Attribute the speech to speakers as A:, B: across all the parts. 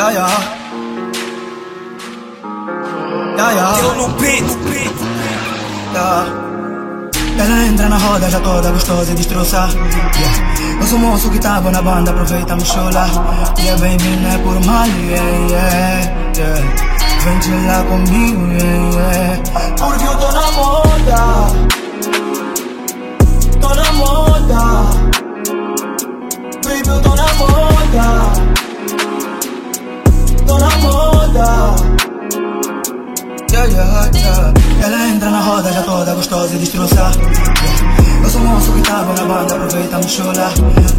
A: Yeah, yeah. Yeah, yeah.
B: Eu no no beat.
A: Yeah. Ela entra na roda já toda gostosa e destroça yeah. Eu sou moço que tava na banda, aproveita me chola Yeah baby, não é por mal, yeah, yeah, yeah. Vem lá comigo, yeah, yeah. Porque eu tô na moda Tô na moda Baby, eu tô na moda Tô na moda Yeah, yeah, yeah. Ela entra na roda já toda gostosa e destroça yeah. Eu sou moço que tava na banda, aproveita me chola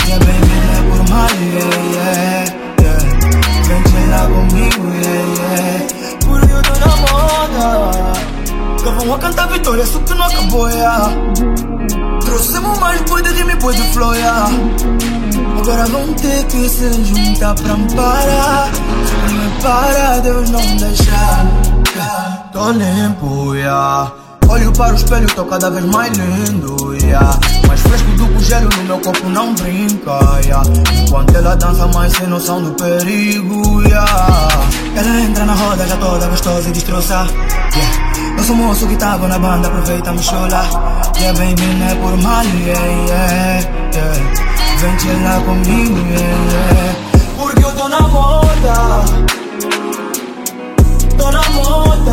A: Yeah, baby, é por mal, yeah, yeah. Vem lá comigo, yeah. Porque eu tô na moda Que a cantar vitória, só que não acabou. Trouxemos mais boi de rima e boi de flow. Agora vão ter que se juntar pra me parar me para, Deus não deixar yeah. Tô limpo, yeah. Olho para o espelho, tô cada vez mais lindo, yeah. Mais fresco do que o gelo no meu corpo não brinca, yeah. Enquanto ela dança mais sem noção do perigo, yeah. Ela entra na roda já toda gostosa e destroça, yeah. Eu sou moço que tava na banda, aproveita me chola Yeah, baby, não é por mal, yeah, yeah, yeah. Vem te lá comigo, yeah. Tô na moda.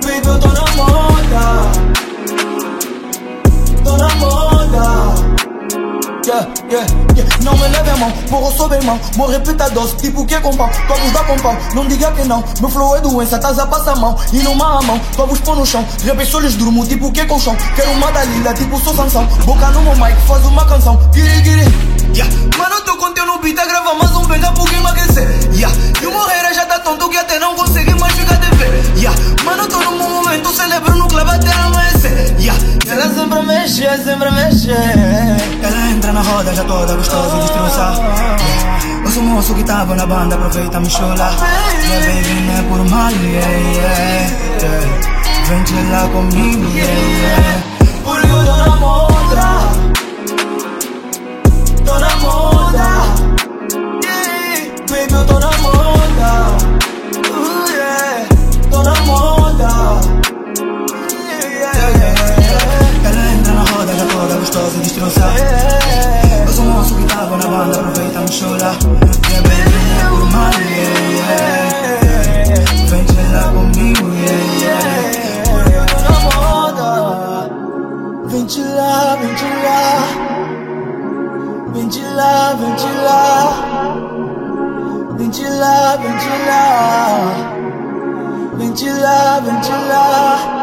A: Baby, eu tô na moda. Tô na moda. Yeah, yeah, yeah. Não me leve a mão, morro sob mão Vou repetir tipo que com pão Vamos dar com não diga que não. Meu flow é doença, estás a passar mão. E numa a mão, vamos pôr no chão. Repensou lhes durmo, tipo que com chão. Quero uma dalila, tipo sou Sansão. Boca no meu mic, faz uma canção. Guiri, yeah. Mano, tô num momento, celebro no clube até amanhecer yeah. Ela sempre mexe, sempre mexe Ela entra na roda já toda gostosa e destroça. Eu sou moço que tava na banda, aproveita me chola Yeah, baby, não é por mal, yeah, yeah. Vem lá comigo, yeah. Te lá, vem te lá Vem de lá, vem de lá Vem de lá, vem de lá Vem de lá, vem de lá